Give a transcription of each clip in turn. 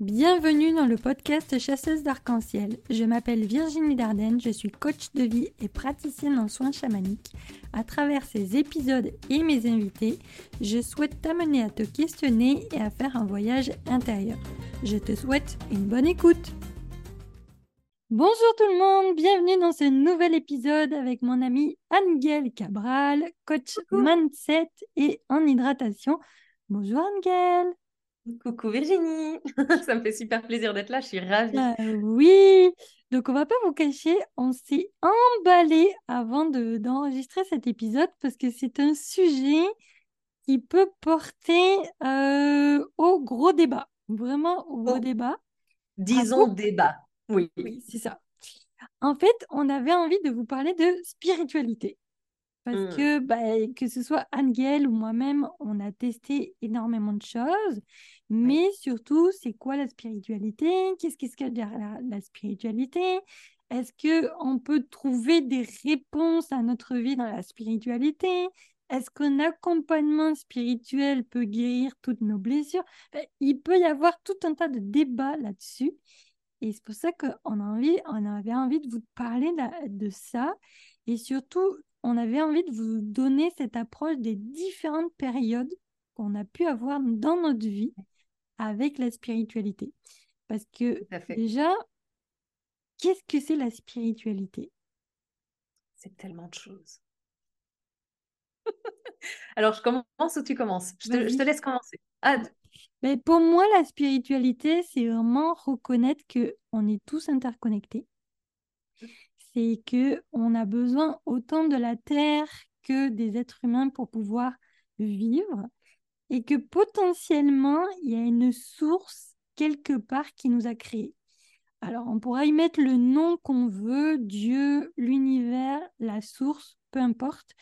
Bienvenue dans le podcast Chasseuse d'arc-en-ciel. Je m'appelle Virginie Dardenne, je suis coach de vie et praticienne en soins chamaniques. À travers ces épisodes et mes invités, je souhaite t'amener à te questionner et à faire un voyage intérieur. Je te souhaite une bonne écoute. Bonjour tout le monde, bienvenue dans ce nouvel épisode avec mon amie Angèle Cabral, coach mindset et en hydratation. Bonjour Angèle. Coucou Virginie, ça me fait super plaisir d'être là, je suis ravie. Bah oui, donc on va pas vous cacher, on s'est emballé avant de, d'enregistrer cet épisode parce que c'est un sujet qui peut porter euh, au gros débat, vraiment au gros débat. Disons débat, oui. Oui, c'est ça. En fait, on avait envie de vous parler de spiritualité. Parce mmh. que, bah, que ce soit Angel ou moi-même, on a testé énormément de choses. Mais surtout, c'est quoi la spiritualité? Qu'est-ce qu'il y a derrière la, spiritualité? Est-ce qu'on peut trouver des réponses à notre vie dans la spiritualité? Est-ce qu'un accompagnement spirituel peut guérir toutes nos blessures? Il peut y avoir tout un tas de débats là-dessus. Et c'est pour ça qu'on on avait envie de vous parler de ça. Et surtout, on avait envie de vous donner cette approche des différentes périodes qu'on a pu avoir dans notre vie avec la spiritualité. Parce que déjà, qu'est-ce que c'est la spiritualité? C'est tellement de choses. Alors, je commence ou tu commences? Je te, laisse commencer. Mais pour moi, la spiritualité, c'est vraiment reconnaître que on est tous interconnectés. C'est que on a besoin autant de la terre que des êtres humains pour pouvoir vivre et que potentiellement, il y a une source quelque part qui nous a créés. Alors, on pourra y mettre le nom qu'on veut, Dieu, l'univers, la source, peu importe.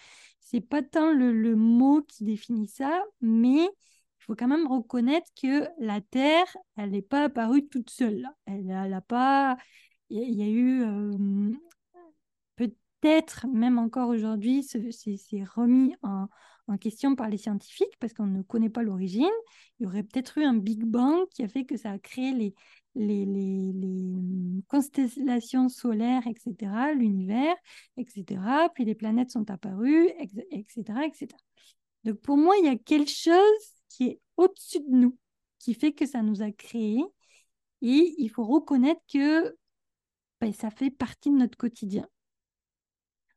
C'est pas tant le, mot qui définit ça, mais il faut quand même reconnaître que la Terre, elle n'est pas apparue toute seule. Elle n'a pas. Il y, a eu euh, peut-être, même encore aujourd'hui, c'est remis en, question par les scientifiques parce qu'on ne connaît pas l'origine. Il y aurait peut-être eu un Big Bang qui a fait que ça a créé les, les constellations solaires, etc., l'univers, etc. Puis les planètes sont apparues, etc., etc. Donc pour moi, il y a quelque chose qui est au-dessus de nous, qui fait que ça nous a créés. Et il faut reconnaître que ben, ça fait partie de notre quotidien.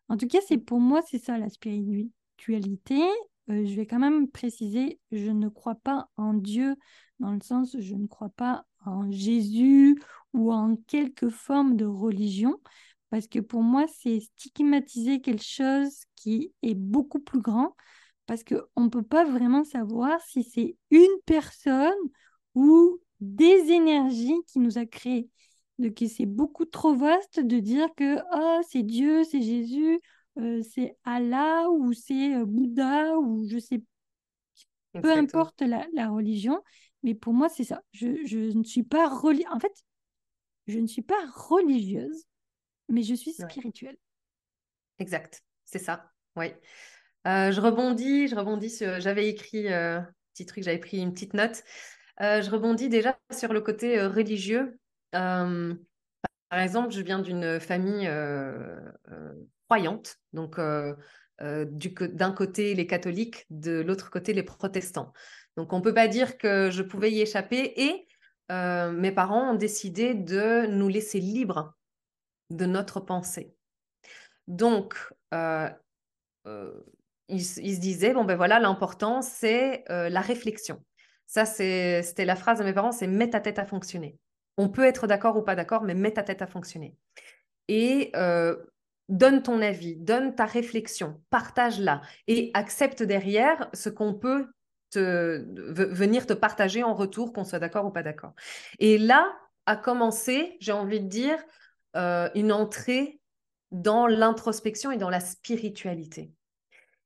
En tout cas, c'est pour moi, c'est ça la spiritualité spiritualité, euh, je vais quand même préciser, je ne crois pas en Dieu dans le sens, je ne crois pas en Jésus ou en quelque forme de religion, parce que pour moi, c'est stigmatiser quelque chose qui est beaucoup plus grand, parce qu'on ne peut pas vraiment savoir si c'est une personne ou des énergies qui nous a créés. Donc, c'est beaucoup trop vaste de dire que oh, c'est Dieu, c'est Jésus, euh, c'est Allah ou c'est euh, Bouddha ou je sais peu importe la, religion, mais pour moi c'est ça. Je, ne suis pas en fait, je ne suis pas religieuse, mais je suis spirituelle. Exact, c'est ça. Oui. Euh, je rebondis, je rebondis sur. J'avais écrit un petit truc, j'avais pris une petite note. je rebondis déjà sur le côté religieux. Par exemple, je viens d'une famille croyantes. Donc, d'un côté les catholiques, de l'autre côté les protestants. Donc, on ne peut pas dire que je pouvais y échapper. Et mes parents ont décidé de nous laisser libres de notre pensée. Donc, ils, ils, se disaient, bon ben voilà, l'important, c'est la réflexion. Ça, c'était la phrase de mes parents, c'est mets ta tête à fonctionner. On peut être d'accord ou pas d'accord, mais mets ta tête à fonctionner. Et donne ton avis, donne ta réflexion, partage-la et accepte derrière ce qu'on peut venir te partager en retour, qu'on soit d'accord ou pas d'accord. Et là a commencé, j'ai envie de dire, euh, une entrée dans l'introspection et dans la spiritualité.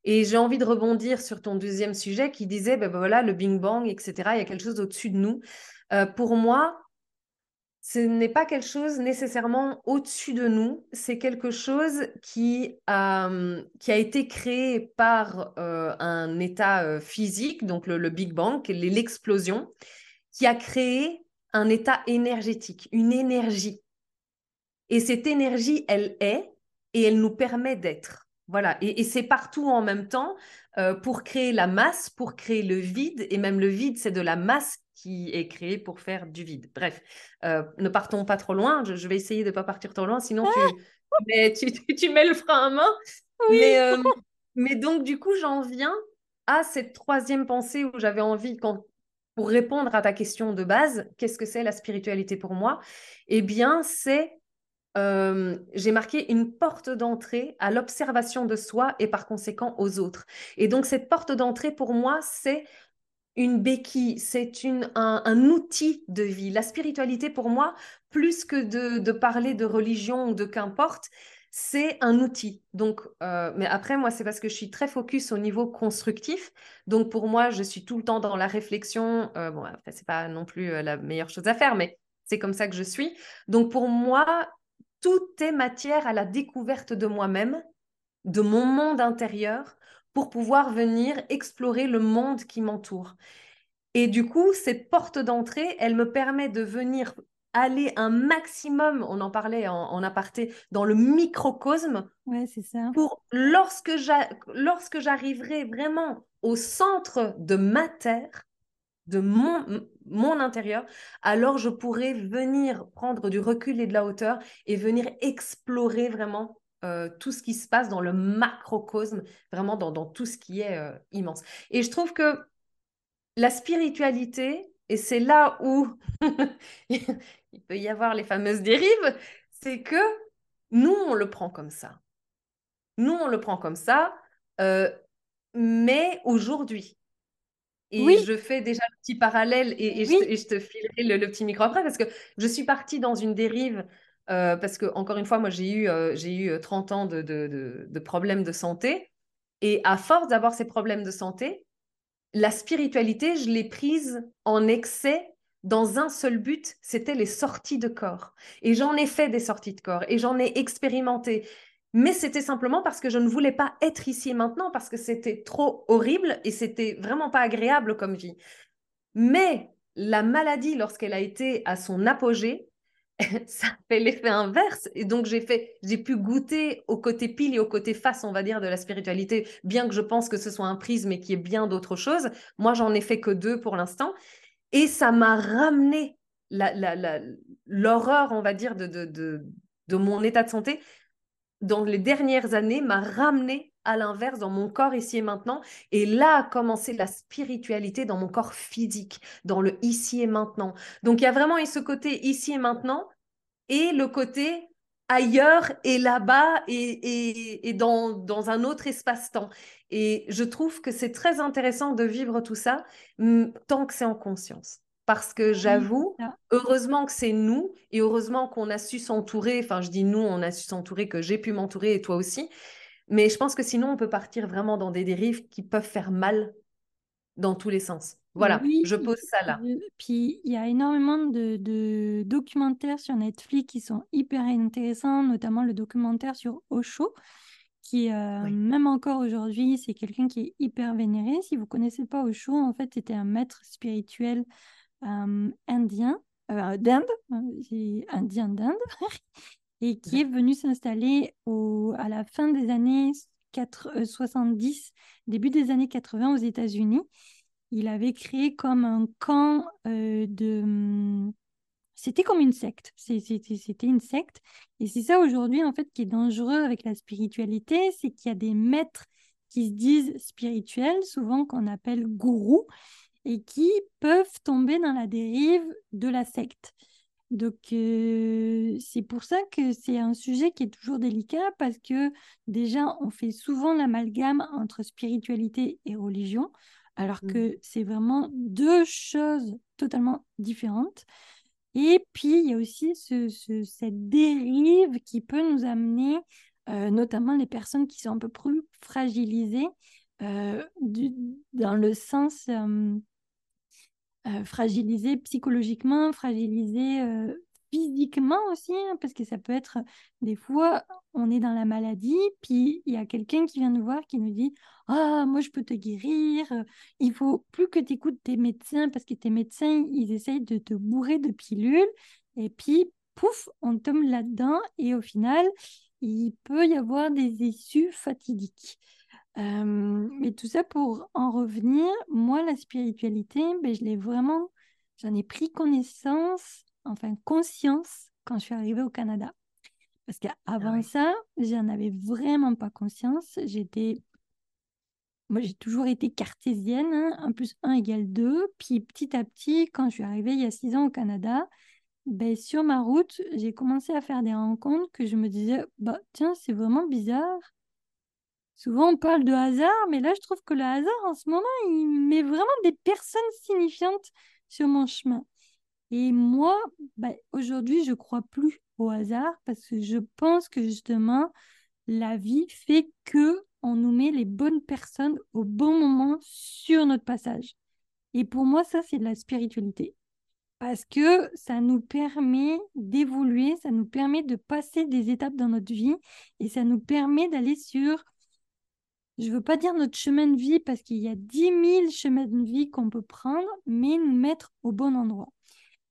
Et j'ai envie de rebondir sur ton deuxième sujet qui disait, ben voilà, le Bing Bang, etc., il y a quelque chose au-dessus de nous. Euh, pour moi, ce n'est pas quelque chose nécessairement au-dessus de nous, c'est quelque chose qui, a été créé par un état physique, donc le, Big Bang, l'explosion, qui a créé un état énergétique, une énergie. Et cette énergie, elle est et elle nous permet d'être. Voilà, et, c'est partout en même temps pour créer la masse, pour créer le vide, et même le vide, c'est de la masse qui est créée pour faire du vide. Bref, euh, ne partons pas trop loin, je, vais essayer de ne pas partir trop loin, sinon tu, mais tu, tu, mets le frein à main. Mais, euh, mais donc, du coup, j'en viens à cette troisième pensée où j'avais envie, quand, pour répondre à ta question de base, qu'est-ce que c'est la spiritualité pour moi? Eh bien, c'est, euh, j'ai marqué une porte d'entrée à l'observation de soi et par conséquent aux autres. Et donc, cette porte d'entrée, pour moi, c'est une béquille, c'est un, outil de vie. La spiritualité, pour moi, plus que de, de parler de religion ou de qu'importe, c'est un outil. Donc, euh, mais après, moi, c'est parce que je suis très focus au niveau constructif. Donc, pour moi, je suis tout le temps dans la réflexion. Euh, bon, après, c'est pas non plus euh, la meilleure chose à faire, mais c'est comme ça que je suis. Donc, pour moi, tout est matière à la découverte de moi-même, de mon monde intérieur, pour pouvoir venir explorer le monde qui m'entoure. Et du coup, cette porte d'entrée, elle me permet de venir aller un maximum, on en parlait en, aparté, dans le microcosme. Ouais, c'est ça. Pour lorsque j'arriverai vraiment au centre de ma terre, de mon, mon intérieur, alors je pourrai venir prendre du recul et de la hauteur et venir explorer vraiment euh, tout ce qui se passe dans le macrocosme, vraiment dans, dans tout ce qui est euh, immense. Et je trouve que la spiritualité, et c'est là où il peut y avoir les fameuses dérives, c'est que nous, on le prend comme ça. Nous, on le prend comme ça, euh, mais aujourd'hui. Et je fais déjà le petit parallèle et, je, te, filerai le, petit micro après parce que je suis partie dans une dérive parce que, encore une fois, moi, j'ai eu, eu 30 ans de, de, problèmes de santé. Et à force d'avoir ces problèmes de santé, la spiritualité, je l'ai prise en excès dans un seul but, c'était les sorties de corps. Et j'en ai fait des sorties de corps et j'en ai expérimenté. Mais c'était simplement parce que je ne voulais pas être ici et maintenant, parce que c'était trop horrible et c'était vraiment pas agréable comme vie. Mais la maladie, lorsqu'elle a été à son apogée, ça fait l'effet inverse. Et donc, j'ai fait, j'ai pu goûter au côté pile et au côté face, on va dire, de la spiritualité, bien que je pense que ce soit un prisme et qu'il y ait bien d'autres choses. Moi, j'en ai fait que deux pour l'instant. Et ça m'a ramené l'horreur, on va dire, de, de, de, de mon état de santé dans les dernières années m'a ramené à l'inverse dans mon corps ici et maintenant. Et là a commencé la spiritualité dans mon corps physique, dans le ici et maintenant. Donc il y a vraiment ce côté ici et maintenant et le côté ailleurs et là-bas et, et, dans, dans, un autre espace-temps. Et je trouve que c'est très intéressant de vivre tout ça tant que c'est en conscience. Parce que j'avoue, heureusement que c'est nous et heureusement qu'on a su s'entourer. Enfin, je dis nous, on a su s'entourer, que j'ai pu m'entourer et toi aussi. Mais je pense que sinon, on peut partir vraiment dans des dérives qui peuvent faire mal dans tous les sens. Voilà, je pose ça là. Puis il y a énormément de, documentaires sur Netflix qui sont hyper intéressants, notamment le documentaire sur Osho, qui euh, même encore aujourd'hui, c'est quelqu'un qui est hyper vénéré. Si vous connaissez pas Osho, en fait, c'était un maître spirituel euh, indien, euh, d'Inde, indien d'Inde, et qui est venu s'installer à la fin des années 70, début des années 80 aux États-Unis il avait créé comme un camp euh, de... Hum, c'était comme une secte. C'était une secte. Et c'est ça aujourd'hui, en fait, qui est dangereux avec la spiritualité, c'est qu'il y a des maîtres qui se disent spirituels, souvent qu'on appelle gourous, et qui peuvent tomber dans la dérive de la secte. Donc, euh, c'est pour ça que c'est un sujet qui est toujours délicat parce que déjà, on fait souvent l'amalgame entre spiritualité et religion alors mmh. que c'est vraiment deux choses totalement différentes. Et puis, il y a aussi cette dérive qui peut nous amener, euh, notamment les personnes qui sont un peu plus fragilisées, euh, dans le sens euh, fragilisées psychologiquement, fragilisées physiquement aussi, hein, parce que ça peut être des fois, on est dans la maladie, puis il y a quelqu'un qui vient nous voir qui nous dit Ah, moi je peux te guérir, il faut plus que tu écoutes tes médecins, parce que tes médecins, ils essayent de te bourrer de pilules, et puis pouf, on tombe là-dedans, et au final, il peut y avoir des issues fatidiques. Euh, mais tout ça pour en revenir, moi, la spiritualité, ben, je l'ai vraiment, j'en ai pris connaissance, enfin conscience, quand je suis arrivée au Canada. Parce qu'avant Ah ça, j'en avais vraiment pas conscience. J'étais, moi, j'ai toujours été cartésienne, hein, 1 plus 1 égale 2. Puis petit à petit, quand je suis arrivée il y a six ans au Canada, ben, sur ma route, j'ai commencé à faire des rencontres que je me disais, bah tiens, c'est vraiment bizarre. Souvent, on parle de hasard, mais là, je trouve que le hasard, en ce moment, il met vraiment des personnes signifiantes sur mon chemin. Et moi, ben, aujourd'hui, je crois plus au hasard parce que je pense que justement, la vie fait que on nous met les bonnes personnes au bon moment sur notre passage. Et pour moi, ça, c'est de la spiritualité. Parce que ça nous permet d'évoluer, ça nous permet de passer des étapes dans notre vie et ça nous permet d'aller sur je ne veux pas dire notre chemin de vie parce qu'il y a 10 000 chemins de vie qu'on peut prendre, mais nous mettre au bon endroit.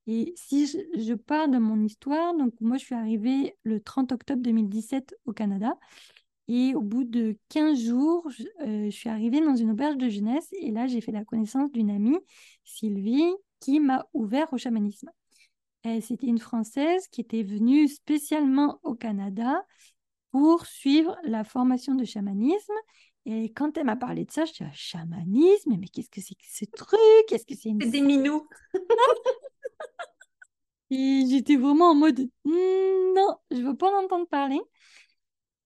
Et si je, pars de mon histoire, donc moi je suis arrivée le 30 octobre 2017 au Canada. Et au bout de 15 jours, euh, je, suis arrivée dans une auberge de jeunesse. Et là j'ai fait la connaissance d'une amie, Sylvie, qui m'a ouvert au chamanisme. C'était une Française qui était venue spécialement au Canada pour suivre la formation de chamanisme et quand elle m'a parlé de ça, je dis ah, chamanisme, mais qu'est-ce que c'est que ce truc? Qu'est-ce que c'est une... des minous. et j'étais vraiment en mode «Hmm, non, je veux pas en entendre parler.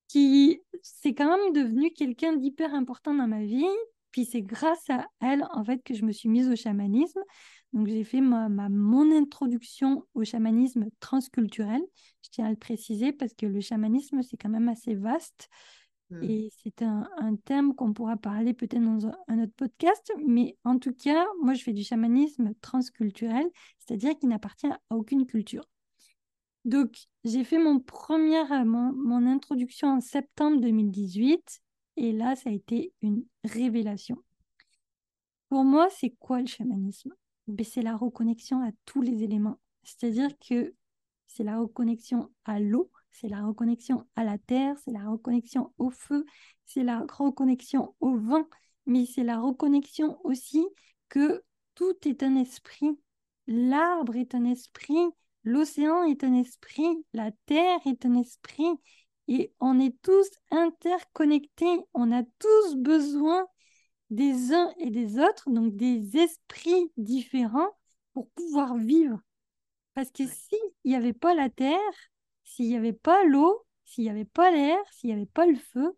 Qui c'est quand même devenu quelqu'un d'hyper important dans ma vie. Puis c'est grâce à elle en fait que je me suis mise au chamanisme. Donc j'ai fait ma, mon introduction au chamanisme transculturel. Je tiens à le préciser parce que le chamanisme c'est quand même assez vaste. Mmh. Et c'est un, thème qu'on pourra parler peut-être dans un autre podcast, mais en tout cas, moi je fais du chamanisme transculturel, c'est-à-dire qui n'appartient à aucune culture. Donc, j'ai fait mon, mon, introduction en septembre 2018, et là, ça a été une révélation. Pour moi, c'est quoi le chamanisme? Ben, C'est la reconnexion à tous les éléments. C'est-à-dire que c'est la reconnexion à l'eau, c'est la reconnexion à la terre, c'est la reconnexion au feu, c'est la reconnexion au vent, mais c'est la reconnexion aussi que tout est un esprit. L'arbre est un esprit, l'océan est un esprit, la terre est un esprit, et on est tous interconnectés, on a tous besoin des uns et des autres, donc des esprits différents pour pouvoir vivre. Parce que s'il n'y avait pas la terre, s'il n'y avait pas l'eau, s'il n'y avait pas l'air, s'il n'y avait pas le feu,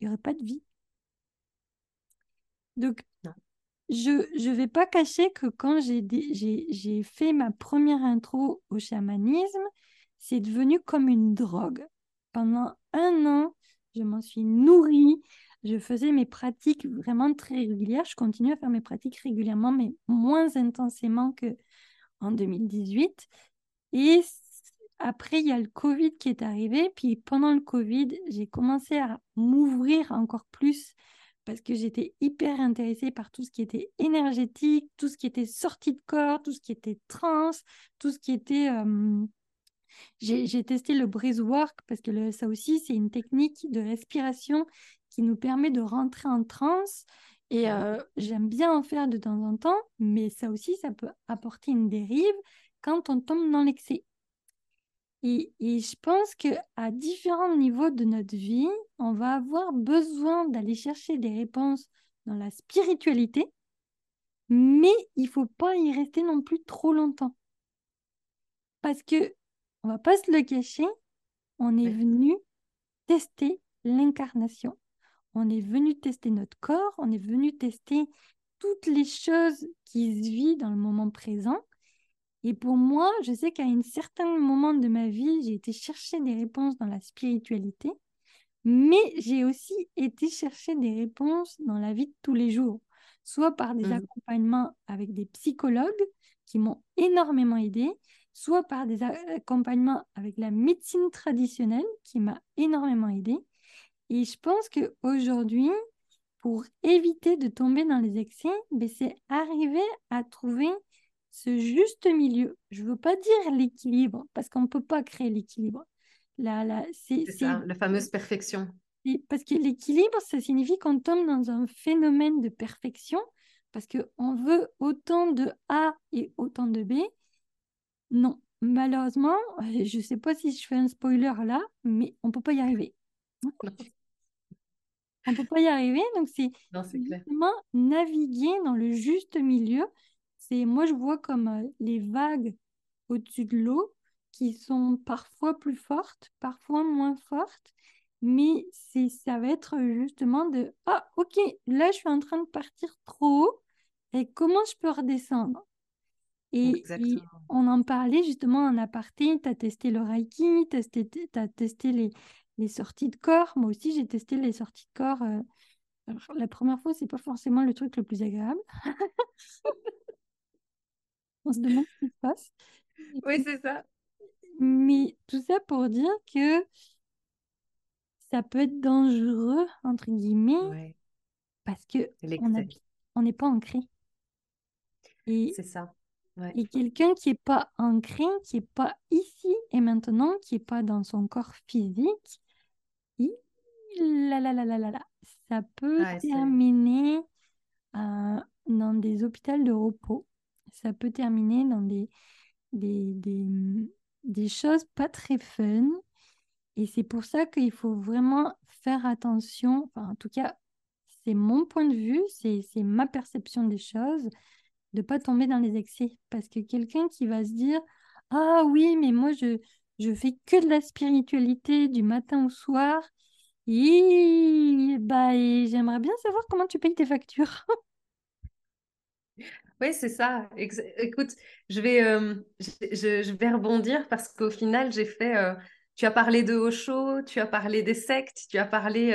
il n'y aurait pas de vie. Donc, je ne vais pas cacher que quand j'ai fait ma première intro au chamanisme, c'est devenu comme une drogue. Pendant un an, je m'en suis nourrie. Je faisais mes pratiques vraiment très régulières. Je continue à faire mes pratiques régulièrement, mais moins intensément que en 2018. Et après, il y a le Covid qui est arrivé. Puis pendant le Covid, j'ai commencé à m'ouvrir encore plus parce que j'étais hyper intéressée par tout ce qui était énergétique, tout ce qui était sorti de corps, tout ce qui était trans, tout ce qui était... Euh, j'ai testé le breathwork parce que ça aussi, c'est une technique de respiration qui nous permet de rentrer en transe. Et euh, j'aime bien en faire de temps en temps, mais ça aussi, ça peut apporter une dérive quand on tombe dans l'excès. Et, je pense qu'à différents niveaux de notre vie, on va avoir besoin d'aller chercher des réponses dans la spiritualité, mais il ne faut pas y rester non plus trop longtemps. Parce que, on va pas se le cacher, on est venu tester l'incarnation. On est venu tester notre corps, on est venu tester toutes les choses qui se vivent dans le moment présent. Et pour moi, je sais qu'à un certain moment de ma vie, j'ai été chercher des réponses dans la spiritualité, mais j'ai aussi été chercher des réponses dans la vie de tous les jours, soit par des mmh. accompagnements avec des psychologues qui m'ont énormément aidé, soit par des accompagnements avec la médecine traditionnelle qui m'a énormément aidé. Et je pense qu'aujourd'hui, pour éviter de tomber dans les excès, ben, c'est arriver à trouver ce juste milieu. Je ne veux pas dire l'équilibre, parce qu'on ne peut pas créer l'équilibre. Là, c'est ça, la fameuse perfection. Parce que l'équilibre, ça signifie qu'on tombe dans un phénomène de perfection, parce qu'on veut autant de A et autant de B. Non, malheureusement, je ne sais pas si je fais un spoiler là, mais on ne peut pas y arriver. on ne peut pas y arriver, donc c'est justement naviguer dans le juste milieu. C'est moi je vois comme euh, les vagues au-dessus de l'eau qui sont parfois plus fortes, parfois moins fortes, mais c'est ça va être justement de ah ok là je suis en train de partir trop haut et comment je peux redescendre? Et, on en parlait justement en aparté, tu as testé le Reiki, tu as testé les, les sorties de corps. Moi aussi, j'ai testé les sorties de corps. Euh, la première fois, c'est pas forcément le truc le plus agréable. On se demande ce qui se passe. Oui, c'est ça. Mais tout ça pour dire que ça peut être dangereux, entre guillemets, parce que on n'est pas ancré. C'est ça. Et quelqu'un qui n'est pas ancré, qui n'est pas ici et maintenant, qui n'est pas dans son corps physique, ça peut terminer euh, dans des hôpitaux de repos. Ça peut terminer dans des, des, des, des choses pas très fun. Et c'est pour ça qu'il faut vraiment faire attention. Enfin, en tout cas, c'est mon point de vue, c'est ma perception des choses de pas tomber dans les excès. Parce que quelqu'un qui va se dire Ah oui, mais moi, je, je fais que de la spiritualité du matin au soir. Et, bah, j'aimerais bien savoir comment tu payes tes factures. Oui, c'est ça. écoute, je vais, euh, je, vais rebondir parce qu'au final, j'ai fait. Euh, tu as parlé de Osho, tu as parlé des sectes, tu as parlé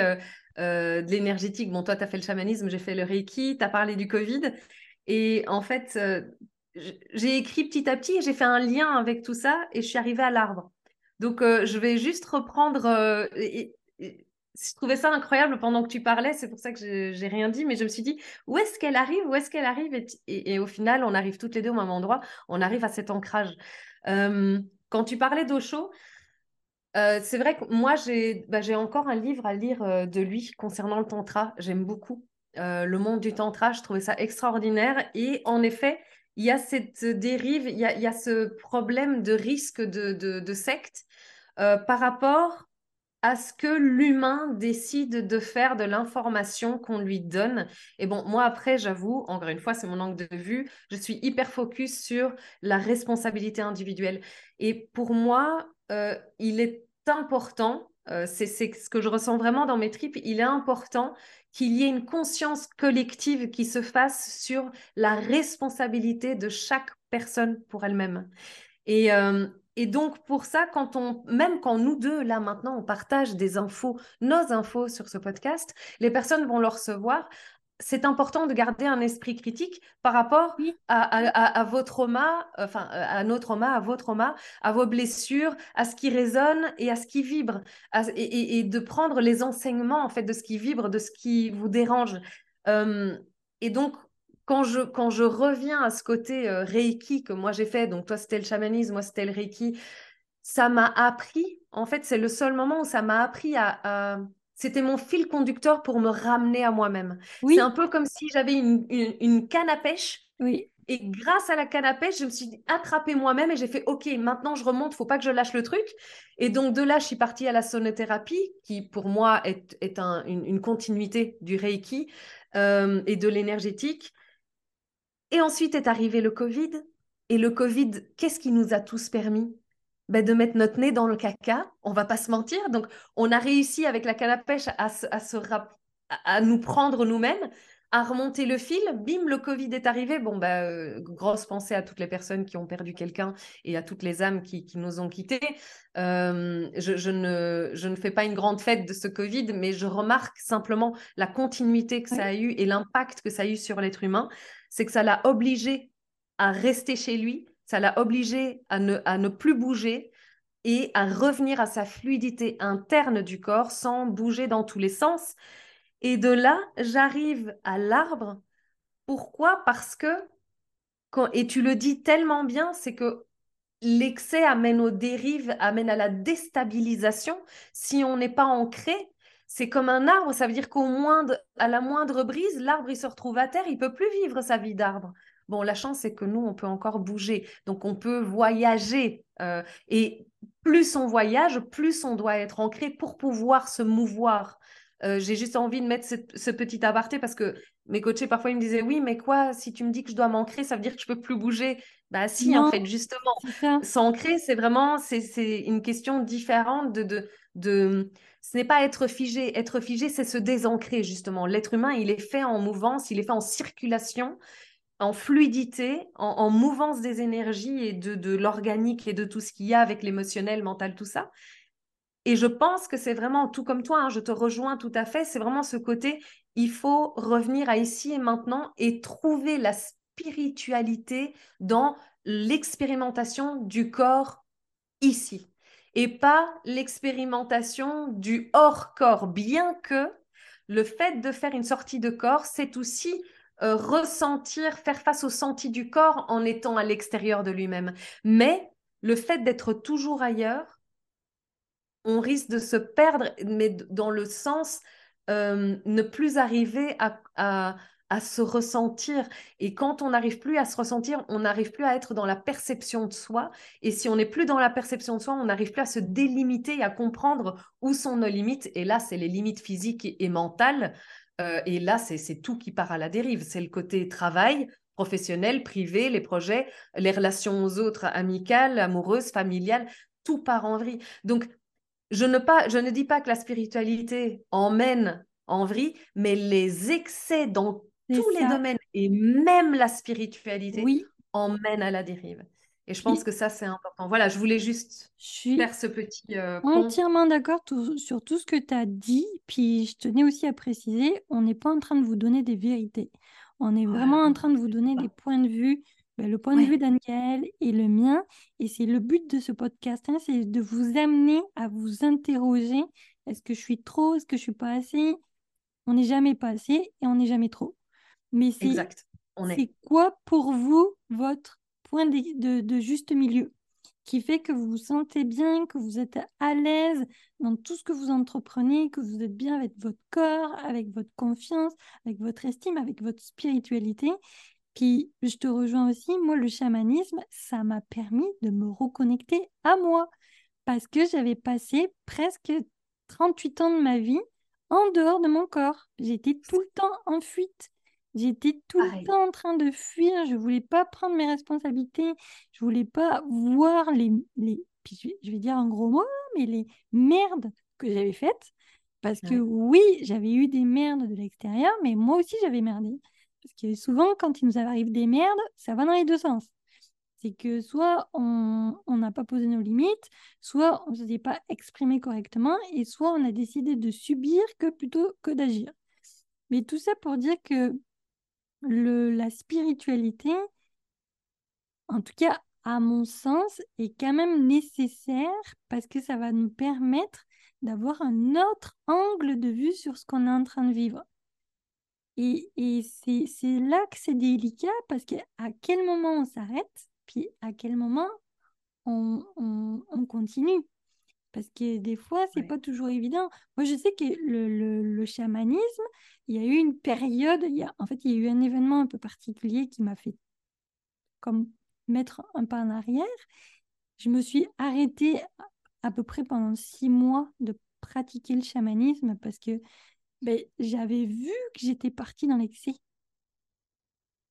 euh, de l'énergétique. Bon, toi, tu as fait le chamanisme, j'ai fait le Reiki, tu as parlé du Covid. Et en fait, j'ai écrit petit à petit et j'ai fait un lien avec tout ça et je suis arrivée à l'arbre. Donc, je vais juste reprendre. Je trouvais ça incroyable pendant que tu parlais, c'est pour ça que j'ai rien dit, mais je me suis dit, où est-ce qu'elle arrive Où est-ce qu'elle arrive? Et, au final, on arrive toutes les deux au même endroit, on arrive à cet ancrage. quand tu parlais d'Osho, c'est vrai que moi, bah, j'ai encore un livre à lire de lui concernant le tantra. J'aime beaucoup. Euh, le monde du tantra, je trouvais ça extraordinaire. Et en effet, il y a cette dérive, il y a, ce problème de risque de, secte euh, par rapport à ce que l'humain décide de faire de l'information qu'on lui donne. Et bon, moi après, j'avoue, encore une fois, c'est mon angle de vue, je suis hyper focus sur la responsabilité individuelle. Et pour moi, euh, il est important, c'est ce que je ressens vraiment dans mes tripes, il est important qu'il y ait une conscience collective qui se fasse sur la responsabilité de chaque personne pour elle-même. Et, euh, et, donc, pour ça, quand on, même quand nous deux, là maintenant, on partage des infos, nos infos sur ce podcast, les personnes vont le recevoir c'est important de garder un esprit critique par rapport à, vos traumas, enfin à nos traumas, à vos traumas, à vos blessures, à ce qui résonne et à ce qui vibre, et, de prendre les enseignements en fait de ce qui vibre, de ce qui vous dérange. et donc quand je, quand je reviens à ce côté Reiki que moi j'ai fait, donc toi c'était le chamanisme, moi c'était le Reiki, ça m'a appris, en fait c'est le seul moment où ça m'a appris à c'était mon fil conducteur pour me ramener à moi-même. C'est un peu comme si j'avais une, canne à pêche. Oui. Et grâce à la canne à pêche, je me suis attrapée moi-même et j'ai fait OK, maintenant je remonte, faut pas que je lâche le truc. Et donc de là, je suis partie à la sonothérapie, qui pour moi est, une, continuité du Reiki euh, et de l'énergétique. Et ensuite est arrivé le Covid. Et le Covid, qu'est-ce qui nous a tous permis? Ben, de mettre notre nez dans le caca, on va pas se mentir. Donc, on a réussi avec la canne à pêche à, à, nous prendre nous-mêmes, à remonter le fil. Bim, le Covid est arrivé. Bon, ben, grosse pensée à toutes les personnes qui ont perdu quelqu'un et à toutes les âmes qui, nous ont quittés. Euh, je, ne, je ne fais pas une grande fête de ce Covid, mais je remarque simplement la continuité que ça a eu et l'impact que ça a eu sur l'être humain. C'est que ça l'a obligé à rester chez lui, ça l'a obligé à ne, à ne plus bouger et à revenir à sa fluidité interne du corps sans bouger dans tous les sens. Et de là, j'arrive à l'arbre. Pourquoi? Parce que, quand, et tu le dis tellement bien, c'est que l'excès amène aux dérives, amène à la déstabilisation si on n'est pas ancré. C'est comme un arbre, ça veut dire qu'au moindre, à la moindre brise, l'arbre il se retrouve à terre, il peut plus vivre sa vie d'arbre. Bon, la chance, c'est que nous, on peut encore bouger. Donc, on peut voyager. Euh, et plus on voyage, plus on doit être ancré pour pouvoir se mouvoir. Euh, j'ai juste envie de mettre ce, petit aparté parce que mes coachés, parfois, ils me disaient Oui, mais quoi, si tu me dis que je dois m'ancrer, ça veut dire que je peux plus bouger? Bah, si, en fait, justement. S'ancrer, c'est vraiment c'est une question différente de, de, de ce n'est pas être figé. Être figé, c'est se désancrer, justement. L'être humain, il est fait en mouvance, il est fait en circulation en fluidité, en, mouvance des énergies et de, l'organique et de tout ce qu'il y a avec l'émotionnel, mental, tout ça. Et je pense que c'est vraiment, tout comme toi, hein, je te rejoins tout à fait, c'est vraiment ce côté, il faut revenir à ici et maintenant et trouver la spiritualité dans l'expérimentation du corps ici et pas l'expérimentation du hors-corps, bien que le fait de faire une sortie de corps, c'est aussi euh, ressentir, faire face au senti du corps en étant à l'extérieur de lui-même. Mais le fait d'être toujours ailleurs, on risque de se perdre, mais dans le sens euh, ne plus arriver à, à, se ressentir. Et quand on n'arrive plus à se ressentir, on n'arrive plus à être dans la perception de soi. Et si on n'est plus dans la perception de soi, on n'arrive plus à se délimiter à comprendre où sont nos limites. Et là, c'est les limites physiques et mentales. Euh, et là, c'est tout qui part à la dérive. C'est le côté travail, professionnel, privé, les projets, les relations aux autres, amicales, amoureuses, familiales, tout part en vrille. Donc, je ne, pas, je ne dis pas que la spiritualité emmène en vrille, mais les excès dans tous les domaines et même la spiritualité oui. emmènent à la dérive. Et je pense que ça, c'est important. Voilà, je voulais juste faire ce petit. Euh, entièrement d'accord sur tout ce que tu as dit. Puis je tenais aussi à préciser, on n'est pas en train de vous donner des vérités. On est vraiment en train de vous donner des points de vue, ben, le point de vue d'Aniel et le mien. Et c'est le but de ce podcast, hein, c'est de vous amener à vous interroger. Est-ce que je suis trop? Est-ce que je suis pas assez? On n'est jamais pas assez et on n'est jamais trop. Mais c'est c'est quoi pour vous votre point de, juste milieu qui fait que vous vous sentez bien, que vous êtes à l'aise dans tout ce que vous entreprenez, que vous êtes bien avec votre corps, avec votre confiance, avec votre estime, avec votre spiritualité? Puis je te rejoins aussi, moi le chamanisme, ça m'a permis de me reconnecter à moi parce que j'avais passé presque 38 ans de ma vie en dehors de mon corps. J'étais tout le temps en fuite. J'étais tout le temps en train de fuir, je voulais pas prendre mes responsabilités, je voulais pas voir les, les je vais dire un gros mot, mais les merdes que j'avais faites. Parce que oui, j'avais eu des merdes de l'extérieur, mais moi aussi j'avais merdé. Parce que souvent, quand il nous arrive des merdes, ça va dans les deux sens. C'est que soit on n'a pas posé nos limites, soit on ne s'est pas exprimé correctement, et soit on a décidé de subir que plutôt que d'agir. Mais tout ça pour dire que le, la spiritualité, en tout cas à mon sens, est quand même nécessaire parce que ça va nous permettre d'avoir un autre angle de vue sur ce qu'on est en train de vivre. Et, et c'est là que c'est délicat parce qu'à quel moment on s'arrête, puis à quel moment on, on, on continue. Parce que des fois, c'est pas toujours évident. Moi, je sais que le, le, le, chamanisme, il y a eu une période, il y a, en fait, il y a eu un événement un peu particulier qui m'a fait comme mettre un pas en arrière. Je me suis arrêtée à peu près pendant six mois de pratiquer le chamanisme parce que ben, j'avais vu que j'étais partie dans l'excès.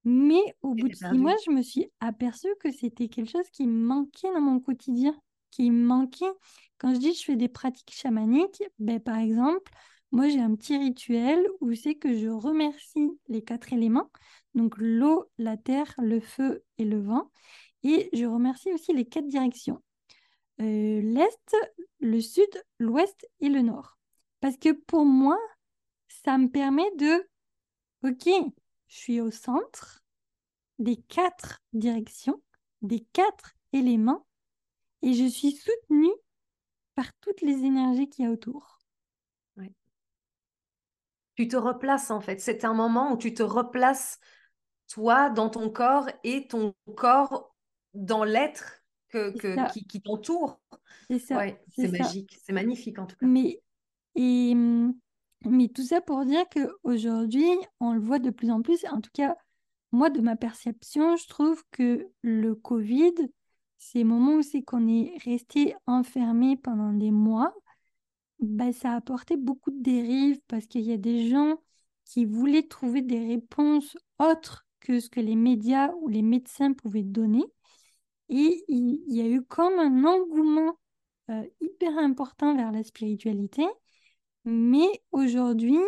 Mais au bout de six mois, je me suis aperçue que c'était quelque chose qui manquait dans mon quotidien qui me manquait. Quand je dis je fais des pratiques chamaniques, ben, par exemple, moi j'ai un petit rituel où c'est que je remercie les quatre éléments, donc l'eau, la terre, le feu et le vent. Et je remercie aussi les quatre directions. Euh, l'Est, le Sud, l'Ouest et le Nord. Parce que pour moi, ça me permet de, ok, je suis au centre des quatre directions, des quatre éléments et je suis soutenue par toutes les énergies qu'il y a autour. Tu te replaces en fait. C'est un moment où tu te replaces toi dans ton corps et ton corps dans l'être que, qui, qui t'entoure. C'est ça. c'est magique, c'est magnifique en tout cas. Mais, et, mais tout ça pour dire qu'aujourd'hui, on le voit de plus en plus, en tout cas, moi, de ma perception, je trouve que le Covid, ces moments c'est qu'on est resté enfermé pendant des mois, ben, ça a apporté beaucoup de dérives parce qu'il y a des gens qui voulaient trouver des réponses autres que ce que les médias ou les médecins pouvaient donner. Et il, y a eu comme un engouement euh, hyper important vers la spiritualité. Mais aujourd'hui,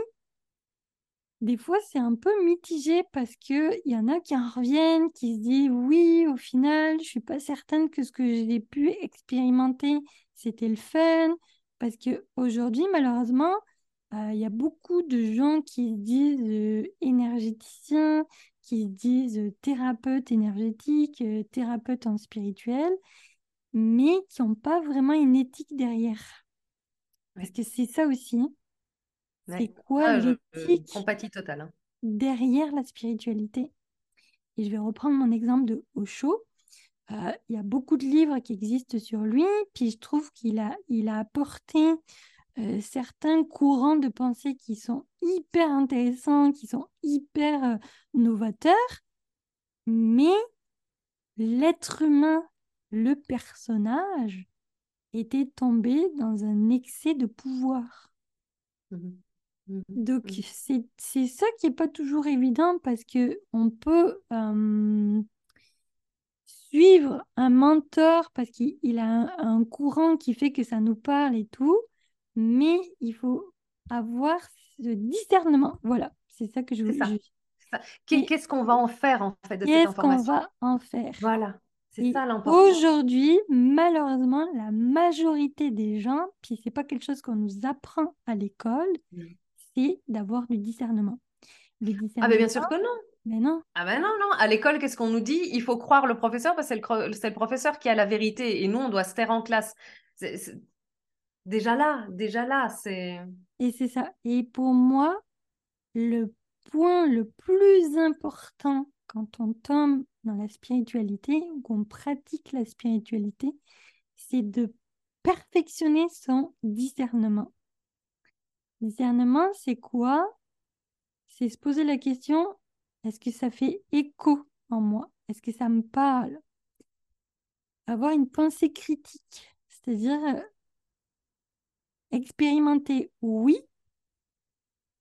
des fois, c'est un peu mitigé parce qu'il y en a qui en reviennent, qui se disent oui, au final, je suis pas certaine que ce que j'ai pu expérimenter, c'était le fun. Parce qu'aujourd'hui, malheureusement, euh, il y a beaucoup de gens qui se disent euh, énergéticiens, qui se disent euh, thérapeutes énergétiques, thérapeutes en spirituel, mais qui n'ont pas vraiment une éthique derrière. Parce que c'est ça aussi. C'est quoi ah, l'éthique hein. derrière la spiritualité? Et je vais reprendre mon exemple de Osho. Euh, il y a beaucoup de livres qui existent sur lui, puis je trouve qu'il a, il a apporté euh, certains courants de pensée qui sont hyper intéressants, qui sont hyper euh, novateurs, mais l'être humain, le personnage, était tombé dans un excès de pouvoir. Mmh Donc, mmh c'est ça qui n'est pas toujours évident parce que on peut suivre un mentor parce qu'il a un, courant qui fait que ça nous parle et tout, mais il faut avoir ce discernement. Voilà, c'est ça que je voulais dire. Qu'est-ce qu'on va en faire en fait de cette information Qu'est-ce qu'on va en faire? Voilà, c'est ça l'important. Aujourd'hui, malheureusement, la majorité des gens, puis c'est pas quelque chose qu'on nous apprend à l'école, mmh. C'est d'avoir du discernement. discernement. Ah, mais bien sûr que non. Mais non. Ah ben non, non. À l'école, qu'est-ce qu'on nous dit? Il faut croire le professeur parce que c'est le, professeur qui a la vérité et nous, on doit se taire en classe. Déjà là, déjà là, c'est... Et c'est ça. Et pour moi, le point le plus important quand on tombe dans la spiritualité ou qu'on pratique la spiritualité, c'est de perfectionner son discernement. Discernement, c'est quoi? C'est se poser la question, est-ce que ça fait écho en moi? Est-ce que ça me parle? Avoir une pensée critique, c'est-à-dire euh, expérimenter, oui,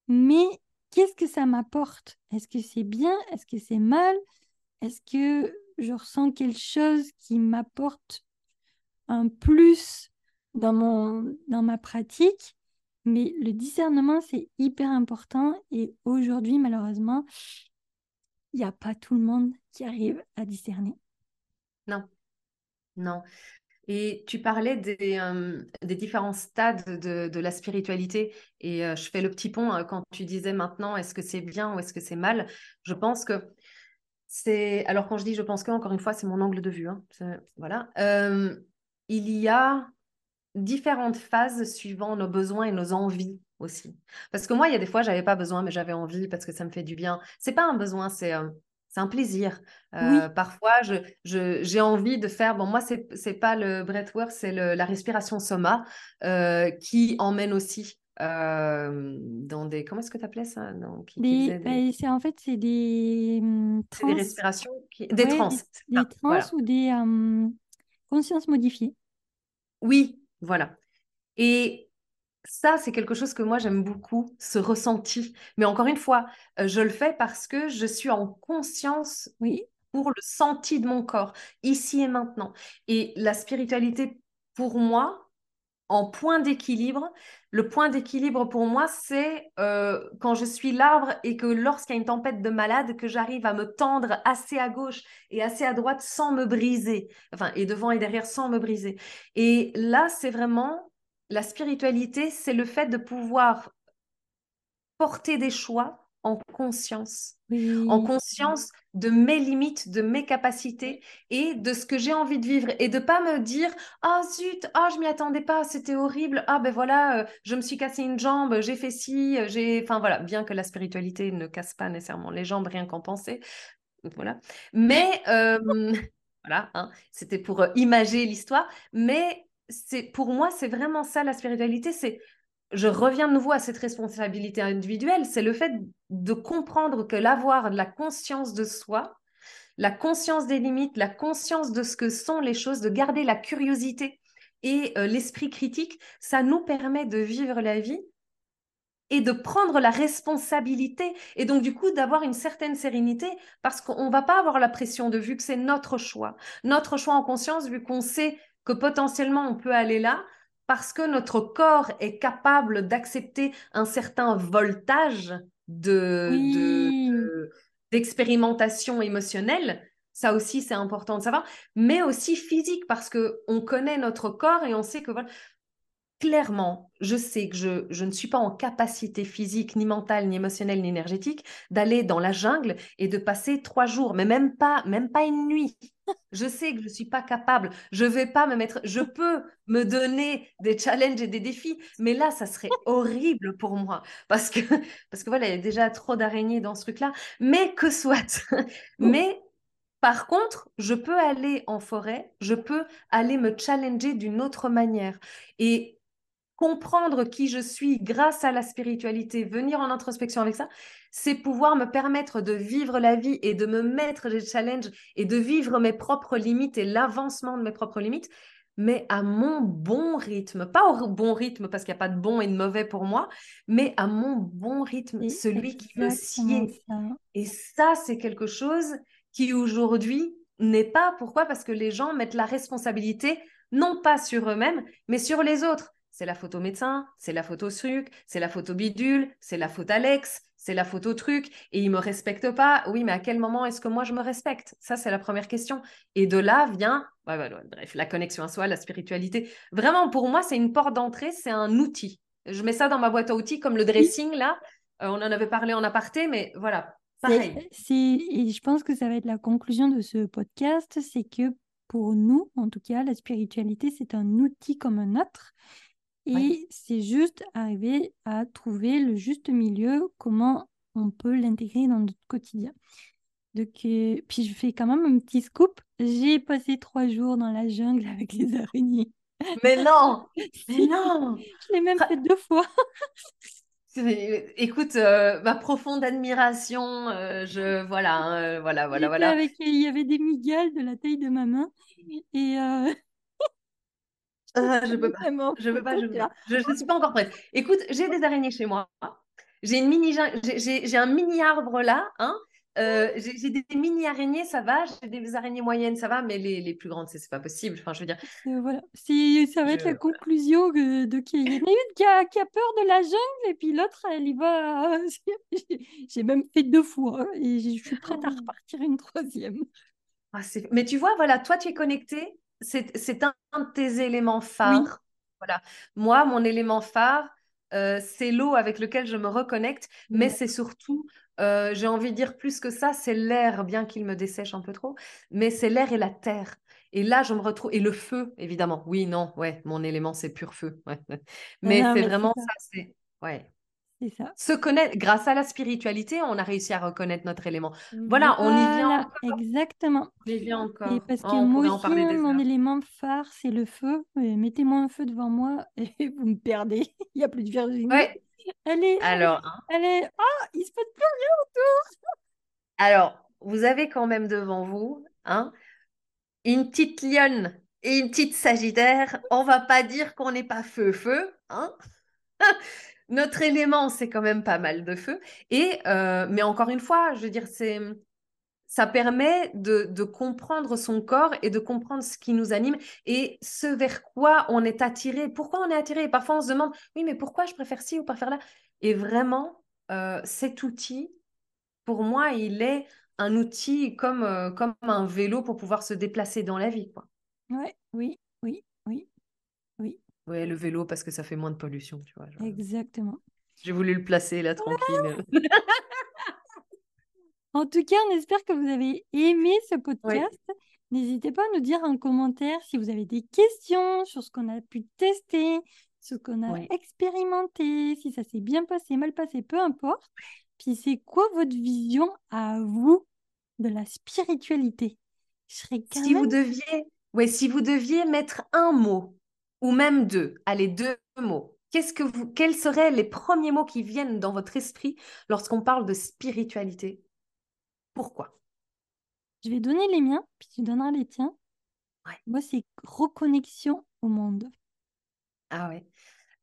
mais qu'est-ce que ça m'apporte? Est-ce que c'est bien? Est-ce que c'est mal? Est-ce que je ressens quelque chose qui m'apporte un plus dans, ma pratique? Mais le discernement, c'est hyper important. Et aujourd'hui, malheureusement, il n'y a pas tout le monde qui arrive à discerner. Non, non. Et tu parlais des, des différents stades de, la spiritualité. Et je fais le petit pont quand tu disais maintenant, est-ce que c'est bien ou est-ce que c'est mal? Je pense que c'est... Alors quand je dis je pense que, encore une fois, c'est mon angle de vue. Hein. Voilà. il y a différentes phases suivant nos besoins et nos envies aussi. Parce que moi, il y a des fois, j'avais pas besoin, mais j'avais envie parce que ça me fait du bien. C'est pas un besoin, c'est euh, c'est un plaisir. Euh, parfois, je, j'ai envie de faire. Bon, moi, c'est c'est pas le breathwork, c'est la respiration soma euh, qui emmène aussi dans des. Comment est-ce que tu appelais ça ben, c'est en fait c'est des hum, des respirations, des trans. Des, trans ou des consciences modifiées. Oui, voilà. Et ça, c'est quelque chose que moi j'aime beaucoup, ce ressenti. Mais encore une fois, euh, je le fais parce que je suis en conscience oui. pour le senti de mon corps, ici et maintenant. Et la spiritualité, pour moi, en point d'équilibre, le point d'équilibre pour moi, c'est euh, quand je suis l'arbre et que lorsqu'il y a une tempête de malade, que j'arrive à me tendre assez à gauche et assez à droite sans me briser. Enfin, et devant et derrière sans me briser. Et là, c'est vraiment la spiritualité, c'est le fait de pouvoir porter des choix en conscience. Oui. En conscience de mes limites, de mes capacités et de ce que j'ai envie de vivre. Et de pas me dire Ah zut, ah, je m'y attendais pas, c'était horrible. Ah ben voilà, euh, je me suis cassé une jambe, j'ai fait ci, j'ai. Enfin voilà, bien que la spiritualité ne casse pas nécessairement les jambes, rien qu'en penser. Voilà. Mais. Euh, voilà, hein, c'était pour euh, imager l'histoire. Mais c'est pour moi, c'est vraiment ça la spiritualité, c'est je reviens de nouveau à cette responsabilité individuelle, c'est le fait de comprendre que l'avoir la conscience de soi, la conscience des limites, la conscience de ce que sont les choses, de garder la curiosité et euh, l'esprit critique, ça nous permet de vivre la vie et de prendre la responsabilité et donc du coup d'avoir une certaine sérénité parce qu'on va pas avoir la pression de vu que c'est notre choix, notre choix en conscience vu qu'on sait que potentiellement on peut aller là parce que notre corps est capable d'accepter un certain voltage de, d'expérimentation émotionnelle. Ça aussi, c'est important de savoir, mais aussi physique parce que on connaît notre corps et on sait que voilà, clairement, je sais que je, je, ne suis pas en capacité physique, ni mentale, ni émotionnelle, ni énergétique d'aller dans la jungle et de passer trois jours, mais même pas, même pas une nuit. Je sais que je ne suis pas capable. Je vais pas me mettre. Je peux me donner des challenges et des défis, mais là, ça serait horrible pour moi parce que parce que voilà, il y a déjà trop d'araignées dans ce truc-là. Mais que soit. mais par contre, je peux aller en forêt. Je peux aller me challenger d'une autre manière et comprendre qui je suis grâce à la spiritualité, venir en introspection avec ça, c'est pouvoir me permettre de vivre la vie et de me mettre des challenges et de vivre mes propres limites et l'avancement de mes propres limites, mais à mon bon rythme. Pas au bon rythme parce qu'il n'y a pas de bon et de mauvais pour moi, mais à mon bon rythme, celui qui me sied. Et ça, c'est quelque chose qui aujourd'hui n'est pas. Pourquoi? Parce que les gens mettent la responsabilité non pas sur eux-mêmes, mais sur les autres c'est la photo médecin, c'est la photo truc, c'est la photo bidule, c'est la photo Alex, c'est la photo truc, et il me respecte pas. Oui, mais à quel moment est-ce que moi je me respecte? Ça, c'est la première question. Et de là vient, bref, la connexion à soi, la spiritualité. Vraiment, pour moi, c'est une porte d'entrée, c'est un outil. Je mets ça dans ma boîte à outils comme le dressing là. Euh, on en avait parlé en aparté, mais voilà, pareil. Et je pense que ça va être la conclusion de ce podcast, c'est que pour nous, en tout cas, la spiritualité, c'est un outil comme un autre. Et c'est juste arriver à trouver le juste milieu, comment on peut l'intégrer dans notre quotidien. Donc, euh, puis je fais quand même un petit scoop. J'ai passé trois jours dans la jungle avec les araignées. Mais non Mais non Je l'ai même fait deux fois. Écoute, euh, ma profonde admiration, euh, je voilà, hein, voilà, voilà, voilà. Avec, il y avait des migales de la taille de ma main et ah, je peux pas. Je peux pas. Je ne suis pas encore prête. Écoute, j'ai des araignées chez moi. J'ai une mini, j'ai un mini arbre là. Hein euh, j'ai des mini araignées, ça va. J'ai des araignées moyennes, ça va. Mais les, les plus grandes, c'est pas possible. Enfin, je veux dire. voilà. Si ça va être la conclusion de qui y en a une qui a, qui a, peur de la jungle et puis l'autre, elle y va. j'ai même fait deux fois et je suis prête à oh. repartir une troisième. Ah, mais tu vois, voilà, toi, tu es connecté c'est un de tes éléments phares. Voilà. Moi, mon élément phare, euh, c'est l'eau avec lequel je me reconnecte, mais c'est surtout, euh, j'ai envie de dire plus que ça, c'est l'air, bien qu'il me dessèche un peu trop, mais c'est l'air et la terre. Et là, je me retrouve, et le feu, évidemment. Oui, non, ouais, mon élément, c'est pur feu. Mais c'est vraiment ça, c'est, ouais. Ça. Se connaître, grâce à la spiritualité, on a réussi à reconnaître notre élément. Voilà, on y vient encore. Exactement. On y vient encore. Et parce que moi aussi, mon élément phare, c'est le feu. Mettez-moi un feu devant moi et vous me perdez. Il n'y a plus de Virginie. Ouais. Allez. Alors. Allez. Oh, il se passe plus rien autour. Alors, vous avez quand même devant vous hein, une petite lionne et une petite sagittaire. On va pas dire qu'on n'est pas feu-feu. Hein notre élément, c'est quand même pas mal de feu. Et, euh, mais encore une fois, je veux dire, ça permet de, comprendre son corps et de comprendre ce qui nous anime et ce vers quoi on est attiré. Pourquoi on est attiré? Parfois, on se demande, oui, mais pourquoi je préfère ci ou préfère là? Et vraiment, euh, cet outil, pour moi, il est un outil comme, euh, comme un vélo pour pouvoir se déplacer dans la vie. Quoi. Ouais, oui, oui, oui. Ouais, le vélo parce que ça fait moins de pollution, tu vois. Exactement. J'ai voulu le placer là, tranquille. En tout cas, on espère que vous avez aimé ce podcast. N'hésitez pas à nous dire en commentaire si vous avez des questions sur ce qu'on a pu tester, ce qu'on a expérimenté, si ça s'est bien passé, mal passé, peu importe. Puis c'est quoi votre vision à vous de la spiritualité? Si vous deviez, ouais, si vous deviez mettre un mot ou même deux, allez deux mots. Qu'est-ce que vous, quels seraient les premiers mots qui viennent dans votre esprit lorsqu'on parle de spiritualité? Pourquoi? Je vais donner les miens, puis tu donneras les tiens. Moi, c'est reconnexion au monde. Ah ouais.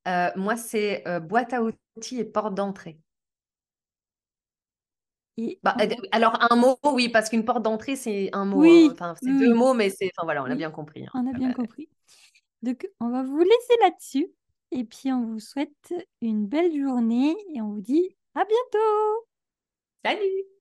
Euh, moi, c'est euh, boîte à outils et porte d'entrée. Bah, alors, un mot, oui, parce qu'une porte d'entrée, c'est un mot. Oui, Enfin, c'est deux mots, mais c'est. Enfin, voilà, on a bien compris. Hein. On a bien compris. Donc, on va vous laisser là-dessus. Et puis, on vous souhaite une belle journée et on vous dit à bientôt. Salut